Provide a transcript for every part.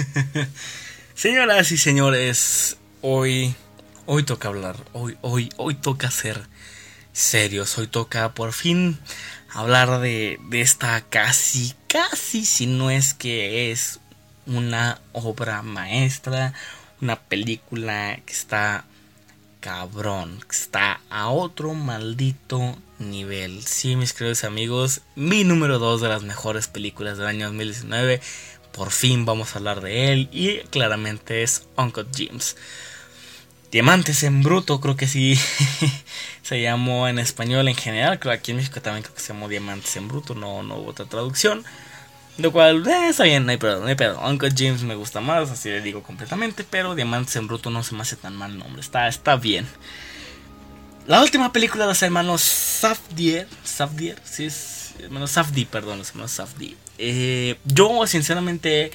Señoras y señores, hoy, hoy toca hablar, hoy, hoy, hoy toca ser serios, hoy toca por fin hablar de, esta casi, casi, si no es que es una obra maestra, una película que está cabrón, que está a otro maldito nivel. Sí, mis queridos amigos, mi número 2 de las mejores películas del año 2019 por fin vamos a hablar de él y claramente es Uncle James. Diamantes en bruto, creo que sí se llamó en español en general, creo que aquí en México también creo que se llamó Diamantes en bruto, no, no hubo otra traducción. Lo cual eh, está bien, no hay pedo, no hay pedo. Uncle James me gusta más, así le digo completamente, pero Diamantes en bruto no se me hace tan mal nombre, está, está bien. La última película de los hermanos Safdie, Safdie, sí es, hermanos Safdie, perdón, los hermanos Safdie eh, yo, sinceramente,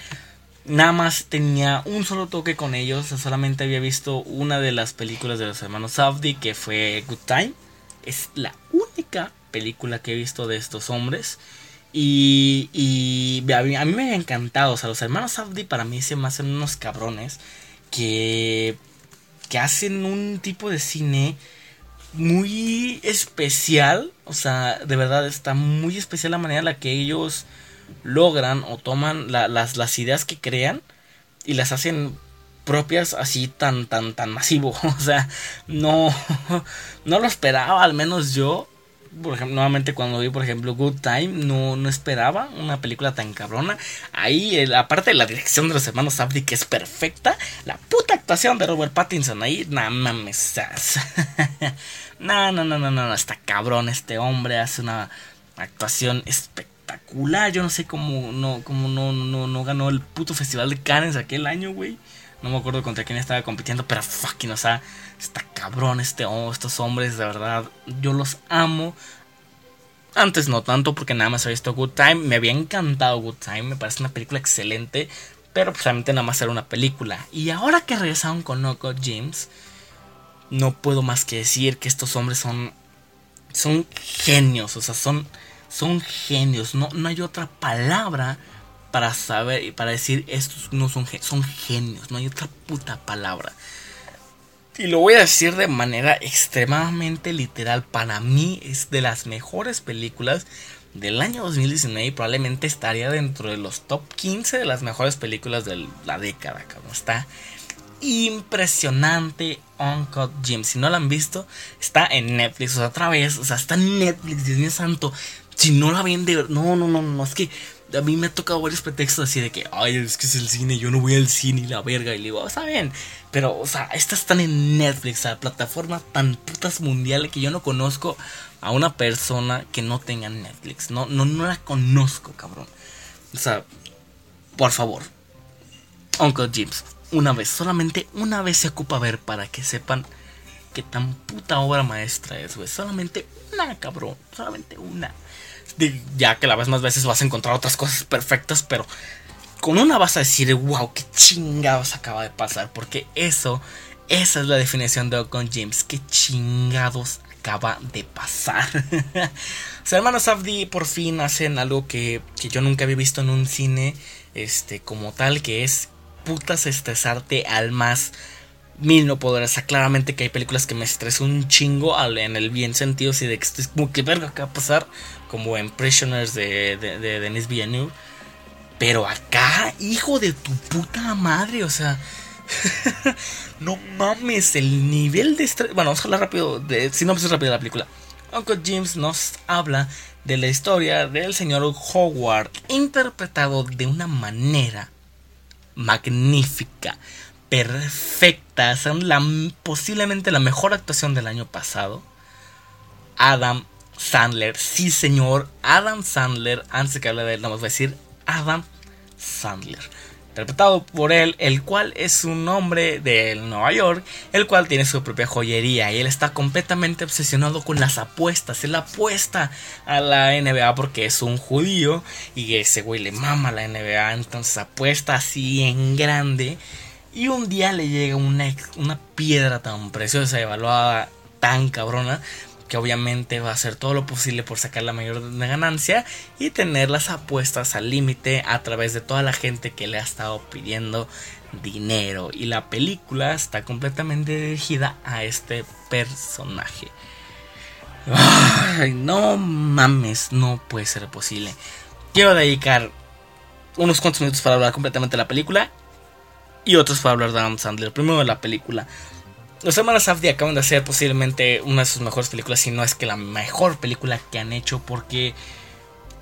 nada más tenía un solo toque con ellos. Solamente había visto una de las películas de los hermanos Safdie, que fue Good Time. Es la única película que he visto de estos hombres. Y, y a, mí, me había encantado. O sea, los hermanos Safdie para mí se me hacen unos cabrones que, que hacen un tipo de cine muy especial. O sea, de verdad está muy especial la manera en la que ellos logran o toman las, las ideas que crean y las hacen propias así tan tan tan masivo. O sea no no lo esperaba al menos yo por ejemplo nuevamente cuando vi por ejemplo Good Time no, no esperaba una película tan cabrona ahí aparte de la dirección de los hermanos Safdie que es perfecta la puta actuación de Robert Pattinson ahí no mames no no no no no está cabrón este hombre hace una actuación espectacular. Yo no sé cómo no, cómo no, no, no ganó el puto festival de Cannes aquel año, güey. No me acuerdo contra quién estaba compitiendo, pero fucking, o sea, está cabrón este, oh, estos hombres, de verdad. Yo los amo. Antes no tanto, porque nada más había visto Good Time. Me había encantado Good Time, me parece una película excelente. Pero pues realmente nada más era una película. Y ahora que regresaron con Noco James, no puedo más que decir que estos hombres son. Son genios, o sea, son son genios. No, no hay otra palabra para saber y para decir estos no son, son genios. No hay otra puta palabra. Y lo voy a decir de manera extremadamente literal. Para mí es de las mejores películas del año 2019 probablemente estaría dentro de los top 15 de las mejores películas de la década. Como está impresionante Uncut Jim. Si no la han visto, está en Netflix. O otra vez, o sea, está en Netflix, Dios mío santo si no la ven de no, no, no, no, es que a mí me ha tocado varios pretextos así de que, ay, es que es el cine, yo no voy al cine y la verga. Y le digo, está bien. Pero, o sea, estas están en Netflix, la plataforma tan putas mundial que yo no conozco a una persona que no tenga Netflix. No, no, no la conozco, cabrón. O sea, por favor. Uncle James, una vez, solamente una vez se ocupa ver para que sepan que tan puta obra maestra es, güey. Solamente una, cabrón. Solamente una ya que la vez más veces vas a encontrar otras cosas perfectas, pero con una vas a decir, wow, qué chingados acaba de pasar, porque eso, esa es la definición de Ocon James, qué chingados acaba de pasar. Los hermanos Abdi por fin hacen algo que, que yo nunca había visto en un cine, este, como tal, que es putas estresarte al más mil no poder. O sea, claramente que hay películas que me estresan un chingo en el bien sentido, así de que estoy como que verga, ¿qué va a pasar? como en Prisoners de, de, de Denis Villeneuve. Pero acá, hijo de tu puta madre, o sea. no mames, el nivel de estrés. Bueno, vamos a hablar rápido. De, si no, pues rápido la película. Uncle James nos habla de la historia del señor Howard, interpretado de una manera magnífica, perfecta. Son la, posiblemente la mejor actuación del año pasado. Adam Sandler, sí señor, Adam Sandler, antes que hable de él, vamos a decir Adam Sandler. Interpretado por él, el cual es un hombre de Nueva York, el cual tiene su propia joyería y él está completamente obsesionado con las apuestas. Él apuesta a la NBA porque es un judío y ese güey le mama a la NBA, entonces apuesta así en grande. Y un día le llega una, una piedra tan preciosa, evaluada tan cabrona, que obviamente va a hacer todo lo posible por sacar la mayor ganancia y tener las apuestas al límite a través de toda la gente que le ha estado pidiendo dinero. Y la película está completamente dirigida a este personaje. Ay, no mames, no puede ser posible. Quiero dedicar unos cuantos minutos para hablar completamente de la película y otros para hablar de Adam Sandler. Primero de la película. Los hermanos Safdie acaban de hacer posiblemente una de sus mejores películas, si no es que la mejor película que han hecho, porque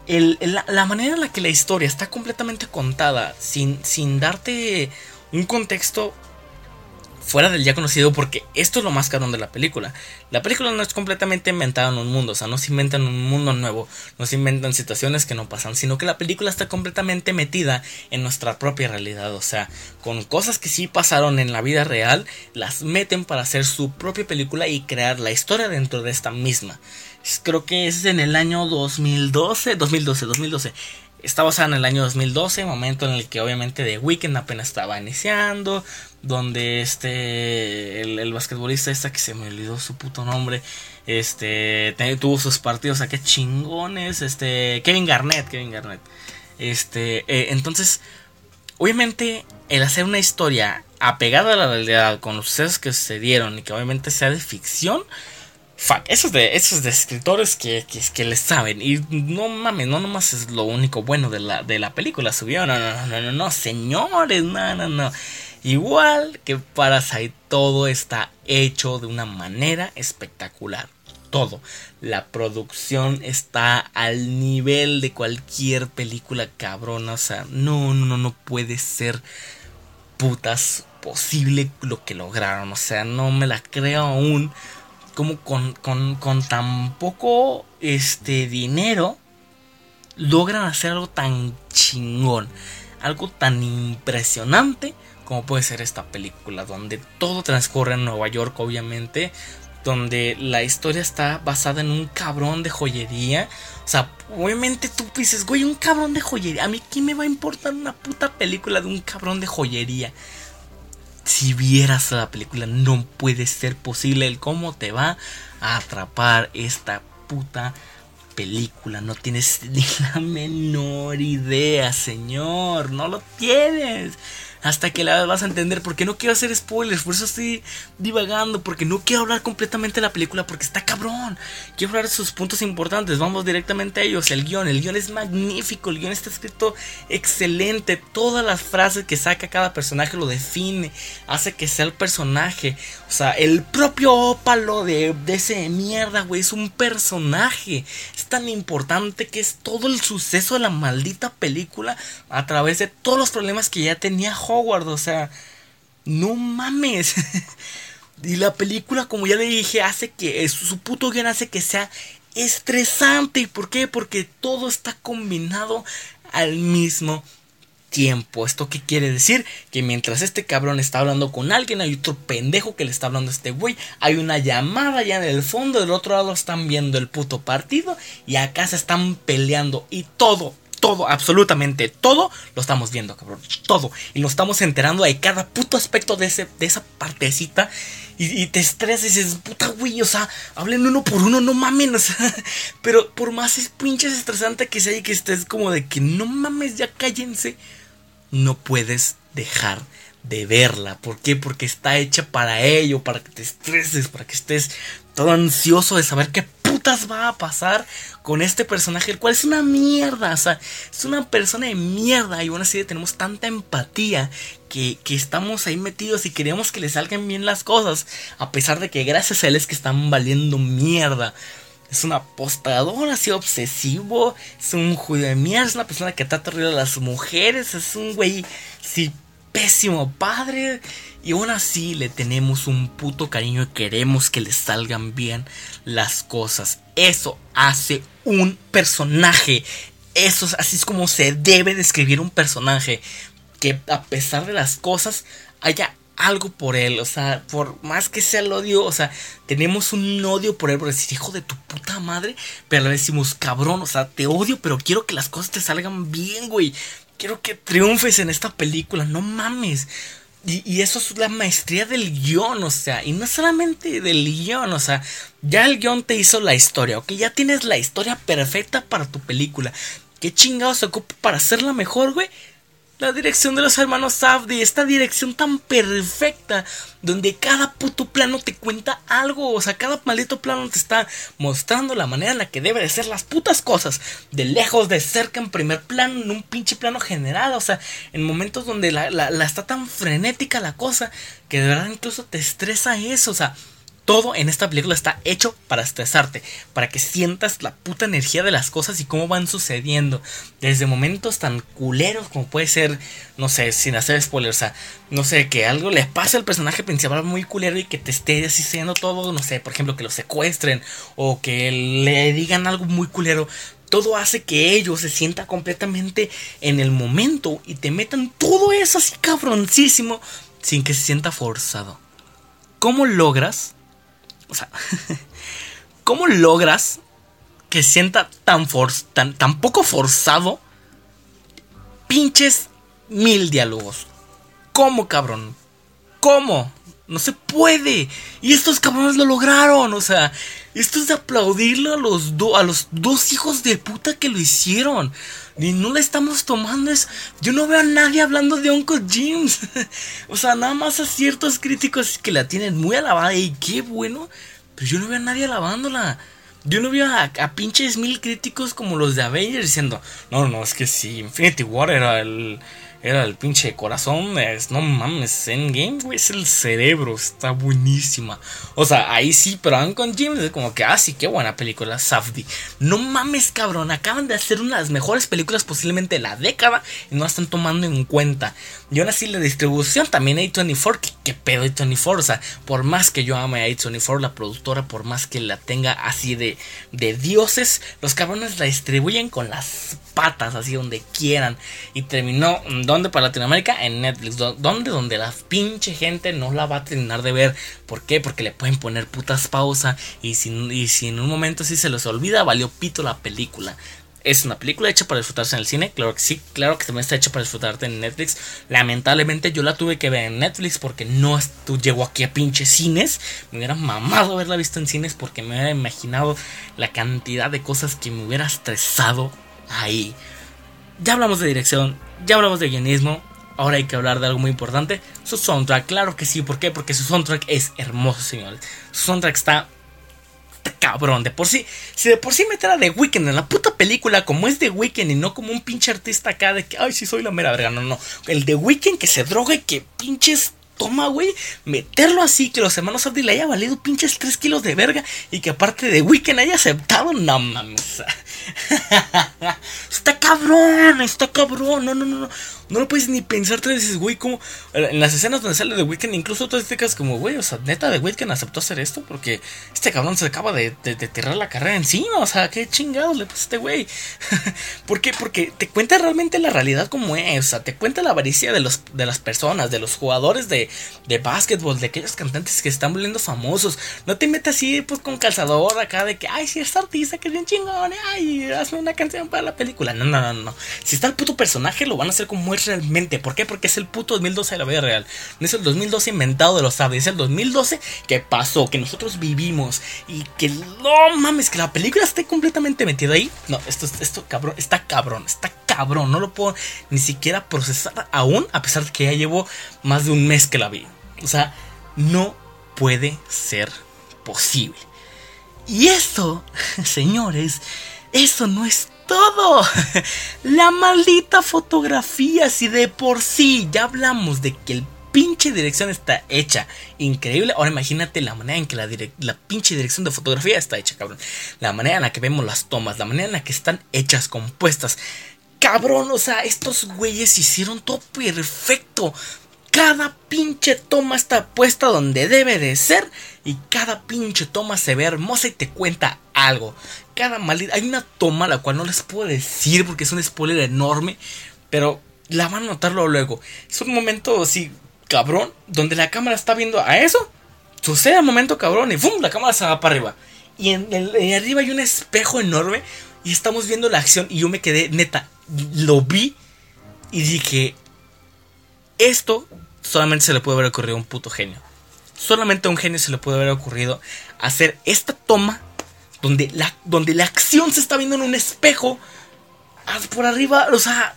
la, manera en la que la historia está completamente contada, sin, sin darte un contexto fuera del ya conocido porque esto es lo más cabrón de la película. La película no es completamente inventada en un mundo, o sea, no se inventan un mundo nuevo, no se inventan situaciones que no pasan, sino que la película está completamente metida en nuestra propia realidad, o sea, con cosas que sí pasaron en la vida real, las meten para hacer su propia película y crear la historia dentro de esta misma. Creo que es en el año 2012, 2012, 2012 está basada en el año 2012, momento en el que obviamente The Weeknd apenas estaba iniciando, donde este el, basquetbolista esta que se me olvidó su puto nombre, este tuvo sus partidos, a qué chingones, este Kevin Garnett, Kevin Garnett. Este, eh, entonces, obviamente el hacer una historia apegada a la realidad con los sucesos que sucedieron y que obviamente sea de ficción, Fuck, esos de, esos de escritores que, que, que les saben. Y no mames, no nomás es lo único bueno de la, de la película. Subió, no, no, no, no, no, señores, no, no, no. Igual que Parasite, todo está hecho de una manera espectacular. Todo. La producción está al nivel de cualquier película cabrona. O sea, no, no, no, no puede ser putas posible lo que lograron. O sea, no me la creo aún como con, con, tan poco este, dinero logran hacer algo tan chingón, algo tan impresionante como puede ser esta película, donde todo transcurre en Nueva York, obviamente, donde la historia está basada en un cabrón de joyería. O sea, obviamente tú dices, güey, un cabrón de joyería. A mí, ¿qué me va a importar una puta película de un cabrón de joyería? Si vieras la película, no puede ser posible el cómo te va a atrapar esta puta película. No tienes ni la menor idea, señor. No lo tienes hasta que la vas a entender. Porque no quiero hacer spoilers, por eso estoy divagando. Porque no quiero hablar completamente de la película, porque está cabrón. Quiero hablar de sus puntos importantes. Vamos directamente a ellos. El guion, el guion es magnífico. El guion está escrito excelente. Todas las frases que saca cada personaje lo define, hace que sea el personaje. O sea, el propio ópalo de, de ese mierda, güey, es un personaje. Es tan importante que es todo el suceso de la maldita película a través de todos los problemas que ya tenía Howard, o sea, no mames. y la película, como ya le dije, hace que su puto guion hace que sea estresante. ¿Y por qué? Porque todo está combinado al mismo tiempo. ¿Esto qué quiere decir? Que mientras este cabrón está hablando con alguien, hay otro pendejo que le está hablando a este güey. Hay una llamada ya en el fondo, del otro lado están viendo el puto partido y acá se están peleando y todo todo, absolutamente todo, lo estamos viendo, cabrón. Todo. Y nos estamos enterando de cada puto aspecto de, ese, de esa partecita. Y, te estresas y dices, puta güey, o sea, hablen uno por uno, no mamen, o sea. Pero por más es pinches estresante que sea y que estés como de que no mames, ya cállense. No puedes dejar de verla. ¿Por qué? Porque está hecha para ello, para que te estreses, para que estés todo ansioso de saber qué putas va a pasar con este personaje, el cual es una mierda, o sea, es una persona de mierda y aún así tenemos tanta empatía que, que, estamos ahí metidos y queremos que le salgan bien las cosas, a pesar de que gracias a él es que están valiendo mierda. Es un apostador así obsesivo, es un judío de mierda, es una persona que trata horrible a las mujeres, es un güey, pésimo padre. Y aún así le tenemos un puto cariño y queremos que le salgan bien las cosas. Eso hace un personaje. Eso es, así es como se debe describir un personaje. Que a pesar de las cosas haya algo por él. O sea, por más que sea el odio, o sea, tenemos un odio por él. Por decir, hijo de tu puta madre. Pero le decimos, cabrón, o sea, te odio, pero quiero que las cosas te salgan bien, güey. Quiero que triunfes en esta película. No mames. Y, eso es la maestría del guion, o sea, y no solamente del guion, o sea, ya el guion te hizo la historia, ok, ya tienes la historia perfecta para tu película. ¿Qué chingados se ocupa para hacerla mejor, güey? La dirección de los hermanos Safdie, esta dirección tan perfecta, donde cada puto plano te cuenta algo, o sea, cada maldito plano te está mostrando la manera en la que debe de ser las putas cosas, de lejos, de cerca, en primer plano, en un pinche plano general, o sea, en momentos donde la, la está tan frenética la cosa, que de verdad incluso te estresa eso, o sea, todo en esta película está hecho para estresarte, para que sientas la puta energía de las cosas y cómo van sucediendo. Desde momentos tan culeros como puede ser, no sé, sin hacer spoilers, o sea, no sé, que algo le pase al personaje principal muy culero y que te esté así siendo todo, no sé, por ejemplo, que lo secuestren o que le digan algo muy culero. Todo hace que ellos se sienta completamente en el momento y te metan todo eso así cabroncísimo sin que se sienta forzado. ¿Cómo logras o sea, ¿cómo logras que sienta tan, tan, tan poco forzado pinches mil diálogos? ¿Cómo, cabrón? ¿Cómo? No se puede. Y estos cabrones lo lograron. O sea, esto es de aplaudirle a los, a los dos hijos de puta que lo hicieron. Y no la estamos tomando. Es, yo no veo a nadie hablando de Uncle James. o sea, nada más a ciertos críticos que la tienen muy alabada. Y qué bueno. Pero yo no veo a nadie alabándola. Yo no veo a, a, pinches mil críticos como los de Avengers diciendo, no, no, es que si Infinity War era el, era el pinche corazón. Es, no mames, Endgame, güey, es el cerebro. Está buenísima. O sea, ahí sí, pero con James es como que, ah, sí, qué buena película, Safdie. No mames, cabrón. Acaban de hacer una de las mejores películas posiblemente de la década y no la están tomando en cuenta. Y aún así, la distribución también A24. ¿Qué, qué pedo A24? O sea, por más que yo ame a A24, la productora, por más que la tenga así de, de dioses, los cabrones la distribuyen con las patas, así donde quieran. Y terminó, ¿dónde para Latinoamérica? En Netflix. ¿Dónde? Donde la pinche gente no la va a terminar de ver. ¿Por qué? Porque le pueden poner putas pausa. Y si, y si en un momento sí se les olvida, valió pito la película. Es una película hecha para disfrutarse en el cine, claro que sí, claro que también está hecha para disfrutarte en Netflix. Lamentablemente yo la tuve que ver en Netflix porque no llegó aquí a pinches cines. Me hubiera mamado haberla visto en cines porque me hubiera imaginado la cantidad de cosas que me hubiera estresado ahí. Ya hablamos de dirección, ya hablamos de guionismo. Ahora hay que hablar de algo muy importante. Su soundtrack, claro que sí. ¿Por qué? Porque su soundtrack es hermoso, señores. Su soundtrack está cabrón. De por sí, si de por sí a de Weekend en la puta película como es de Weekend y no como un pinche artista acá de que, ay, sí soy la mera verga. No, no. El de Weekend que se droga y que pinches toma, güey, meterlo así, que los hermanos Abdi le haya valido pinches 3 kilos de verga y que aparte de Weekend haya aceptado, no mames. está cabrón, está cabrón, no, no, no, no. No lo puedes ni pensar tres veces, güey, como en las escenas donde sale The Weeknd, incluso tú te quedas como, güey, o sea, neta The Weeknd aceptó hacer esto porque este cabrón se acaba de, tirar la carrera encima, o sea, qué chingados le pasa a este güey. ¿Por qué? Porque te cuenta realmente la realidad como es, o sea, te cuenta la avaricia de, los, de las personas, de los jugadores de, de básquetbol, de aquellos cantantes que están volviendo famosos. No te metas así, pues, con calzador acá de que, ay, si es artista, que es bien chingón, ay, hazme una canción para la película. No, no, no, no. Si está el puto personaje, lo van a hacer como realmente. ¿Por qué? Porque es el puto 2012 de la vida real. No es el 2012 inventado de los sabios. Es el 2012 que pasó, que nosotros vivimos. Y que no mames, que la película esté completamente metida ahí. No, esto, esto cabrón, está cabrón, está cabrón. No lo puedo ni siquiera procesar aún, a pesar de que ya llevo más de un mes que la vi. O sea, no puede ser posible. Y eso, señores, eso no es todo. La maldita fotografía, si de por sí ya hablamos de que el pinche dirección está hecha increíble. Ahora imagínate la manera en que la, la, pinche dirección de fotografía está hecha, cabrón. La manera en la que vemos las tomas, la manera en la que están hechas, compuestas. Cabrón, o sea, estos güeyes hicieron todo perfecto. Cada pinche toma está puesta donde debe de ser y cada pinche toma se ve hermosa y te cuenta algo. Cada maldita... Hay una toma la cual no les puedo decir porque es un spoiler enorme, pero la van a notarlo luego. Es un momento así, cabrón, donde la cámara está viendo a eso. Sucede un momento cabrón y ¡fum! La cámara se va para arriba. Y en arriba hay un espejo enorme y estamos viendo la acción y yo me quedé, neta, lo vi y dije, esto solamente se le puede haber ocurrido a un puto genio. Solamente a un genio se le puede haber ocurrido hacer esta toma donde la, donde la acción se está viendo en un espejo por arriba, o sea,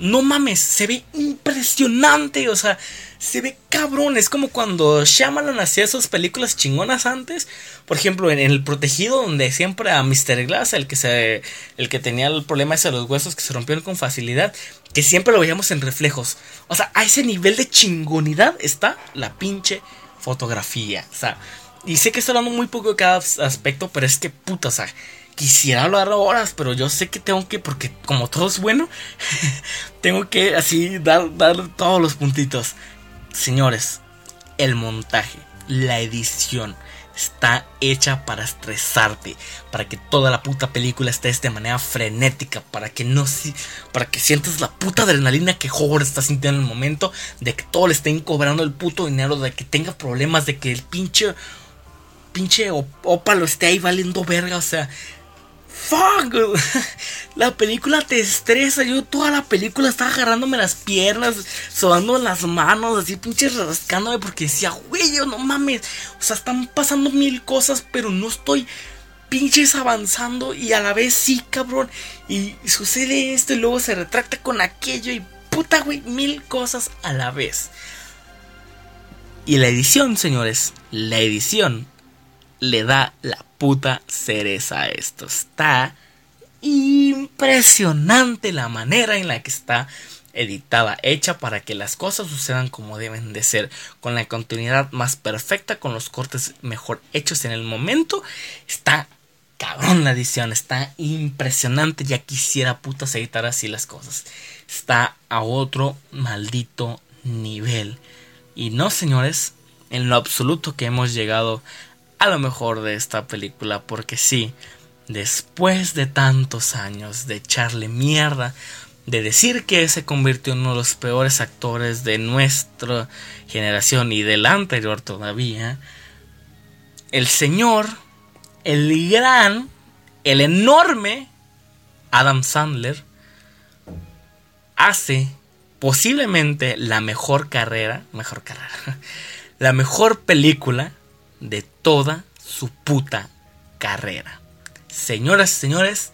no mames, se ve impresionante, o sea, se ve cabrón. Es como cuando Shyamalan hacía esas películas chingonas antes. Por ejemplo, en, El Protegido, donde siempre a Mr. Glass, el que, se, el que tenía el problema ese de los huesos que se rompieron con facilidad, que siempre lo veíamos en reflejos. O sea, a ese nivel de chingonidad está la pinche fotografía. O sea, y sé que estoy hablando muy poco de cada aspecto, pero es que puta, o sea quisiera hablar horas, pero yo sé que tengo que, porque como todo es bueno, tengo que así dar, dar todos los puntitos. Señores, el montaje, la edición, está hecha para estresarte, para que toda la puta película esté de manera frenética, para que no para que sientas la puta adrenalina que Howard está sintiendo en el momento, de que todo le estén cobrando el puto dinero, de que tenga problemas, de que el pinche pinche ópalo esté ahí valiendo verga, o sea, fuck. La película te estresa. Yo toda la película estaba agarrándome las piernas, sobando las manos, así pinches rascándome porque decía, güey, yo no mames. O sea, están pasando mil cosas, pero no estoy pinches avanzando y a la vez sí, cabrón. Y sucede esto y luego se retracta con aquello y puta, güey, mil cosas a la vez. Y la edición, señores, la edición le da la puta cereza a esto. Está impresionante la manera en la que está editada, hecha para que las cosas sucedan como deben de ser, con la continuidad más perfecta, con los cortes mejor hechos en el momento. Está cabrón la edición, está impresionante, ya quisiera putas editar así las cosas. Está a otro maldito nivel. Y no, señores, en lo absoluto que hemos llegado a lo mejor de esta película, porque sí, después de tantos años de echarle mierda, de decir que se convirtió en uno de los peores actores de nuestra generación y de la anterior todavía, el señor, el gran, el enorme Adam Sandler hace posiblemente la mejor carrera, mejor carrera, la mejor película de toda su puta carrera. Señoras y señores,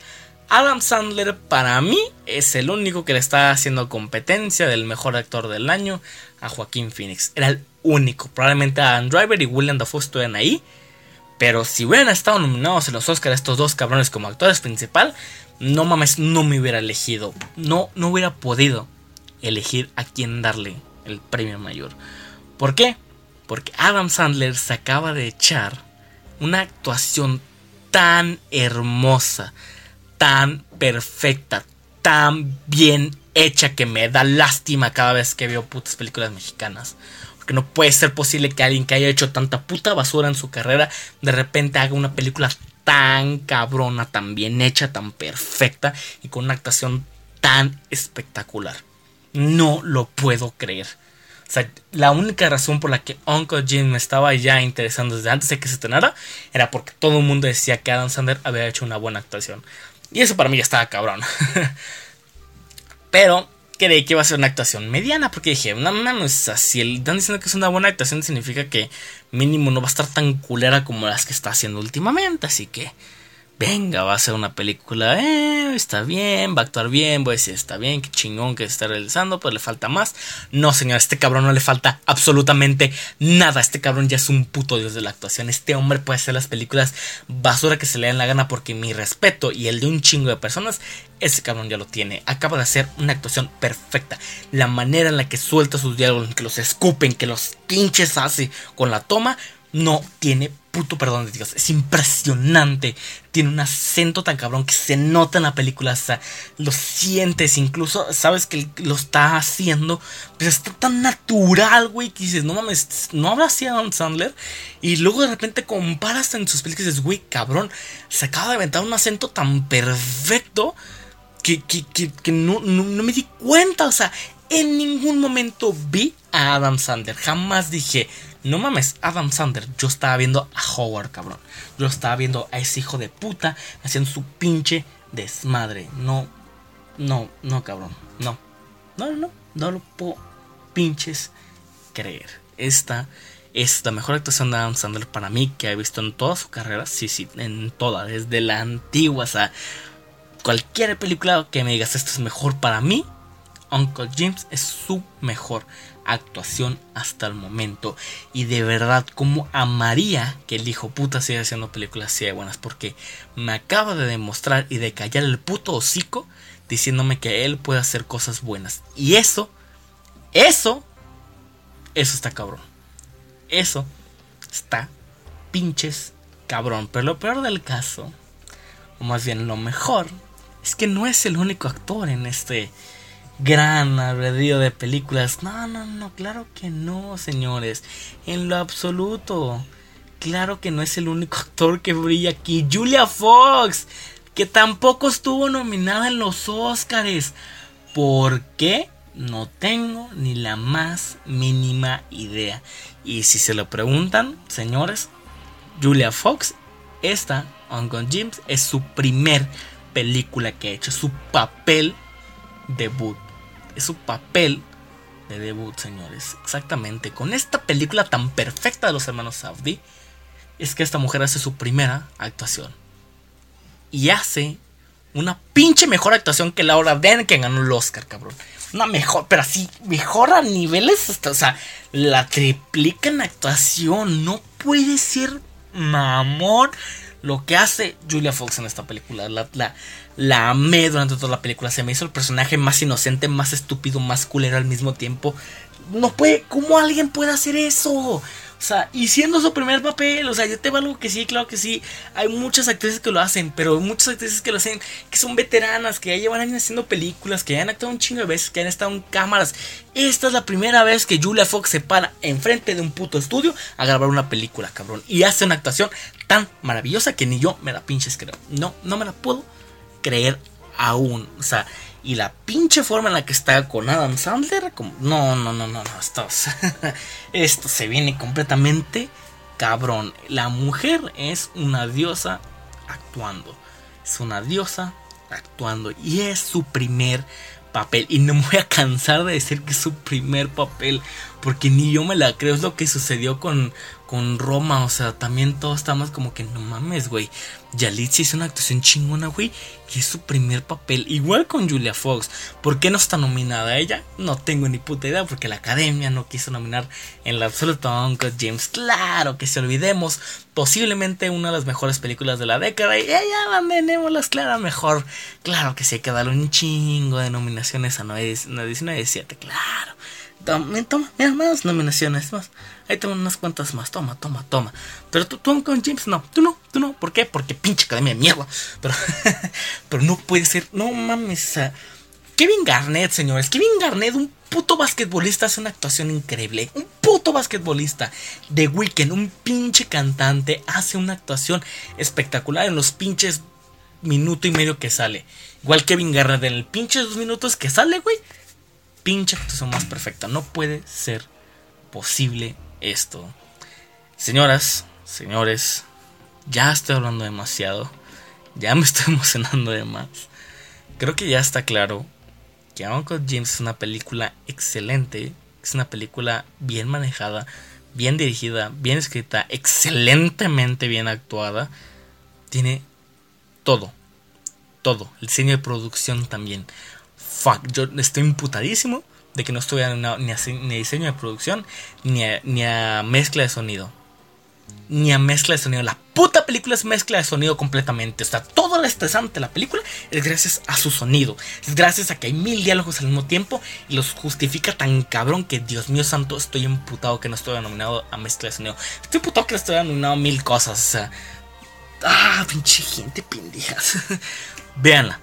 Adam Sandler para mí es el único que le está haciendo competencia del mejor actor del año a Joaquín Phoenix. Era el único. Probablemente Adam Driver y William Dafoe estuvieran ahí. Pero si hubieran estado nominados en los Oscars estos dos cabrones como actores principal, no mames, no me hubiera elegido. No, no hubiera podido elegir a quién darle el premio mayor. ¿Por qué? Porque Adam Sandler se acaba de echar una actuación tan hermosa, tan perfecta, tan bien hecha que me da lástima cada vez que veo putas películas mexicanas. Porque no puede ser posible que alguien que haya hecho tanta puta basura en su carrera de repente haga una película tan cabrona, tan bien hecha, tan perfecta y con una actuación tan espectacular. No lo puedo creer. La única razón por la que Uncle Jim me estaba ya interesando desde antes de que se estrenara era porque todo el mundo decía que Adam Sandler había hecho una buena actuación. Y eso para mí ya estaba cabrón. Pero creí que iba a ser una actuación mediana porque dije, no mames, si el, están diciendo que es una buena actuación significa que mínimo no va a estar tan culera como las que está haciendo últimamente. Así que venga, va a ser una película, eh, está bien, va a actuar bien, decir, está bien, qué chingón que está realizando, pero le falta más. No, señor, este cabrón no le falta absolutamente nada. Este cabrón ya es un puto dios de la actuación. Este hombre puede hacer las películas basura que se le den la gana porque mi respeto y el de un chingo de personas, ese cabrón ya lo tiene. Acaba de hacer una actuación perfecta. La manera en la que suelta sus diálogos, que los escupen, que los pinches hace con la toma, no tiene puto perdón de Dios. Es impresionante. Tiene un acento tan cabrón que se nota en la película. O sea, lo sientes. Incluso sabes que lo está haciendo. Pero está tan natural, güey. Que dices, no mames, no habla así Adam Sandler. Y luego de repente comparas en sus películas y dices, güey, cabrón. Se acaba de aventar un acento tan perfecto. Que, que, no, no me di cuenta. O sea, en ningún momento vi a Adam Sandler. Jamás dije no mames, Adam Sandler, yo estaba viendo a Howard, cabrón. Yo estaba viendo a ese hijo de puta haciendo su pinche desmadre. No, no, no, cabrón. No, no, no, no lo puedo pinches creer. Esta es la mejor actuación de Adam Sandler para mí que he visto en toda su carrera. Sí, sí, en toda, desde la antigua. O sea, cualquier película que me digas esto es mejor para mí, Uncle James es su mejor actuación hasta el momento. Y de verdad, como amaría que el hijo puta siga haciendo películas así de buenas. Porque me acaba de demostrar y de callar el puto hocico diciéndome que él puede hacer cosas buenas. Y eso, eso, eso está cabrón. Eso está pinches cabrón. Pero lo peor del caso, o más bien lo mejor, es que no es el único actor en este gran albedrío de películas. No, no, no, claro que no, señores. En lo absoluto. Claro que no es el único actor que brilla aquí. Julia Fox, que tampoco estuvo nominada en los Oscars. ¿Por qué? No tengo ni la más mínima idea. Y si se lo preguntan, señores, Julia Fox, esta, Uncle James, es su primer película que ha hecho, su papel debut es su papel de debut, señores. Exactamente. Con esta película tan perfecta de los hermanos Saudi, es que esta mujer hace su primera actuación. Y hace una pinche mejor actuación que Laura Dern, que ganó el Oscar, cabrón. Una mejor, pero así, mejor a niveles, hasta, o sea, la triplica en actuación. No puede ser mamón lo que hace Julia Fox en esta película. La, la, la amé durante toda la película. Se me hizo el personaje más inocente, más estúpido, más culero al mismo tiempo. No puede. ¿Cómo alguien puede hacer eso? O sea, y siendo su primer papel, o sea, yo te valgo que sí, claro que sí. Hay muchas actrices que lo hacen, pero muchas actrices que lo hacen que son veteranas, que ya llevan años haciendo películas, que ya han actuado un chingo de veces, que han estado en cámaras. Esta es la primera vez que Julia Fox se para enfrente de un puto estudio a grabar una película, cabrón. Y hace una actuación tan maravillosa que ni yo me la pinches creo. No, no me la puedo creer aún. O sea, y la pinche forma en la que está con Adam Sandler, como, no, no, no, no, no, esto, esto se viene completamente cabrón. La mujer es una diosa actuando. Es una diosa actuando. Y es su primer papel. Y no me voy a cansar de decir que es su primer papel. Porque ni yo me la creo. Es lo que sucedió con, con Roma. O sea, también todos estamos como que no mames, güey. Yalitza hizo una actuación chingona, güey. Y es su primer papel. Igual con Julia Fox. ¿Por qué no está nominada ella? No tengo ni puta idea. Porque la academia no quiso nominar en la absoluta Uncle James. Claro que se olvidemos. Posiblemente una de las mejores películas de la década. Y ella las clara mejor. Claro que sí hay que darle un chingo de nominaciones a 19 y 7. Claro. Toma, toma, mira, más nominaciones, más. Ahí tengo unas cuantas más. Toma, toma, toma. Pero tú, tú con James, no. Tú no, tú no. ¿Por qué? Porque pinche academia de mierda. Pero, pero no puede ser. No mames. Kevin Garnett, señores. Kevin Garnett, un puto basquetbolista, hace una actuación increíble. Un puto basquetbolista. de Weeknd, un pinche cantante, hace una actuación espectacular en los pinches minuto y medio que sale. Igual Kevin Garnett en el pinche dos minutos que sale, güey pinche actuación más perfecta. No puede ser posible esto. Señoras, señores, ya estoy hablando demasiado. Ya me estoy emocionando de más. Creo que ya está claro que Uncle James es una película excelente. Es una película bien manejada, bien dirigida, bien escrita, excelentemente bien actuada. Tiene todo. Todo. El diseño de producción también fuck, yo estoy imputadísimo de que no estuve ni, a, ni diseño de producción, ni a, ni a mezcla de sonido. Ni a mezcla de sonido. La puta película es mezcla de sonido completamente. O sea, todo lo estresante de la película es gracias a su sonido. Es gracias a que hay mil diálogos al mismo tiempo y los justifica tan cabrón que, Dios mío santo, estoy imputado que no estoy nominado a mezcla de sonido. Estoy imputado que no estoy nominado a mil cosas. O sea, ah, pinche gente pendejas. Véanla,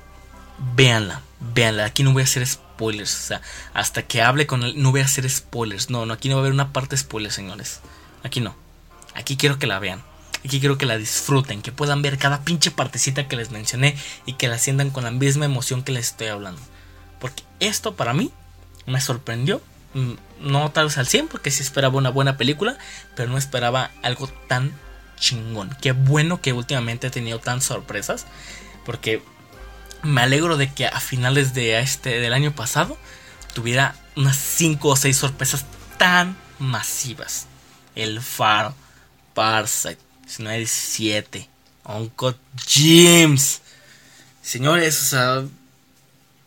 véanla véanla, aquí no voy a hacer spoilers, o sea, hasta que hable con él, no voy a hacer spoilers, no, no, aquí no va a haber una parte de spoilers, señores, aquí no, aquí quiero que la vean, aquí quiero que la disfruten, que puedan ver cada pinche partecita que les mencioné y que la sientan con la misma emoción que les estoy hablando, porque esto para mí me sorprendió, mm, no tal vez al 100, porque sí esperaba una buena película, pero no esperaba algo tan chingón, qué bueno que últimamente he tenido tan sorpresas, porque me alegro de que a finales de este del año pasado tuviera unas 5 o 6 sorpresas tan masivas. El Faro, Parasite, 1917, Uncut James. Señores, o sea,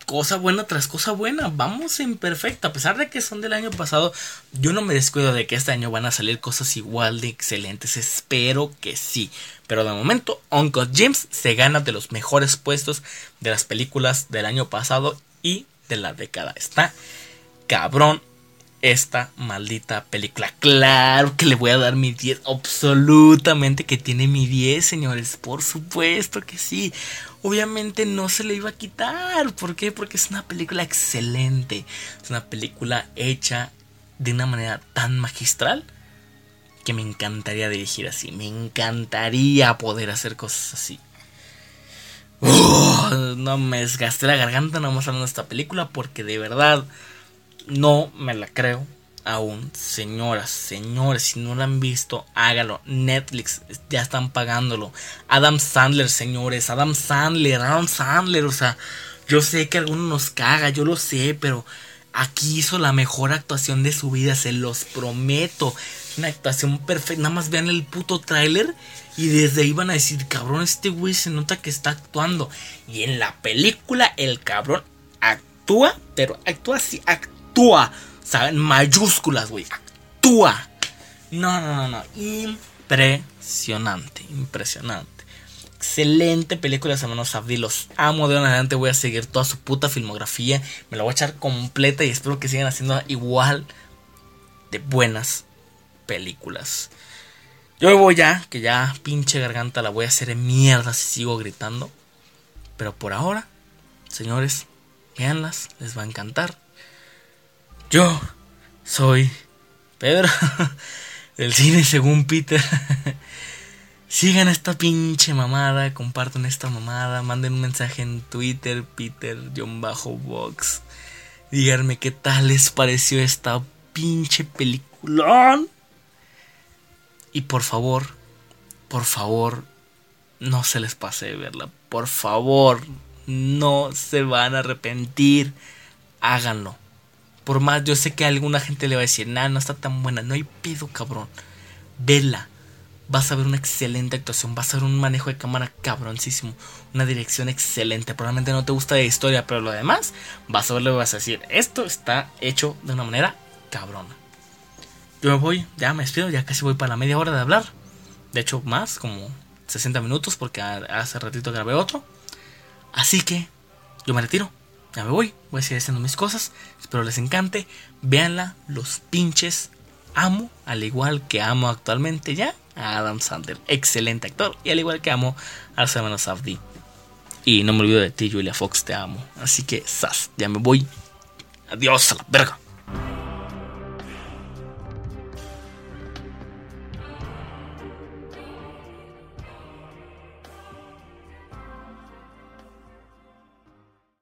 cosa buena tras cosa buena. Vamos en perfecto. A pesar de que son del año pasado, yo no me descuido de que este año van a salir cosas igual de excelentes. Espero que sí. Pero de momento, Uncle James se gana de los mejores puestos de las películas del año pasado y de la década. Está cabrón esta maldita película. Claro que le voy a dar mi 10. Absolutamente que tiene mi 10, señores. Por supuesto que sí. Obviamente no se le iba a quitar. ¿Por qué? Porque es una película excelente. Es una película hecha de una manera tan magistral que me encantaría dirigir así. Me encantaría poder hacer cosas así. no me desgasté la garganta nomás hablando de esta película porque de verdad no me la creo aún. Señoras, señores, si no la han visto, hágalo. Netflix, ya están pagándolo. Adam Sandler, señores, Adam Sandler, Adam Sandler, o sea, yo sé que alguno nos caga, yo lo sé, pero aquí hizo la mejor actuación de su vida, se los prometo. Una actuación perfecta, nada más vean el puto tráiler y desde ahí van a decir, cabrón, este güey se nota que está actuando. Y en la película el cabrón actúa, pero actúa así, actúa actúa. ¿Saben? Mayúsculas, güey. Actúa. No, no, no, no. Impresionante. Impresionante. Excelente película Hermanos Abdi. Los amo. De ahora en adelante voy a seguir toda su puta filmografía. Me la voy a echar completa y espero que sigan haciendo igual de buenas películas. Yo me voy ya, que ya pinche garganta la voy a hacer en mierda si sigo gritando. Pero por ahora, señores, véanlas, les va a encantar. Yo soy Pedro del cine según Peter. Sigan esta pinche mamada, compartan esta mamada, manden un mensaje en Twitter, Peter-Box. Díganme qué tal les pareció esta pinche peliculón. Y por favor, por favor, no se les pase de verla. Por favor, no se van a arrepentir. Háganlo. Por más, yo sé que a alguna gente le va a decir, nah, no está tan buena. No hay pedo, cabrón. Vela. Vas a ver una excelente actuación. Vas a ver un manejo de cámara cabroncísimo. Una dirección excelente. Probablemente no te gusta de historia, pero lo demás, vas a verlo y vas a decir, esto está hecho de una manera cabrona. Yo me voy, ya me despido, ya casi voy para la media hora de hablar. De hecho, más, como 60 minutos, porque hace ratito grabé otro. Así que, yo me retiro ya me voy, voy a seguir haciendo mis cosas, espero les encante, véanla, los pinches amo, al igual que amo actualmente ya a Adam Sandler, excelente actor, y al igual que amo a hermanos Safdie. Y no me olvido de ti, Julia Fox, te amo. Así que, sas, ya me voy. Adiós a la verga.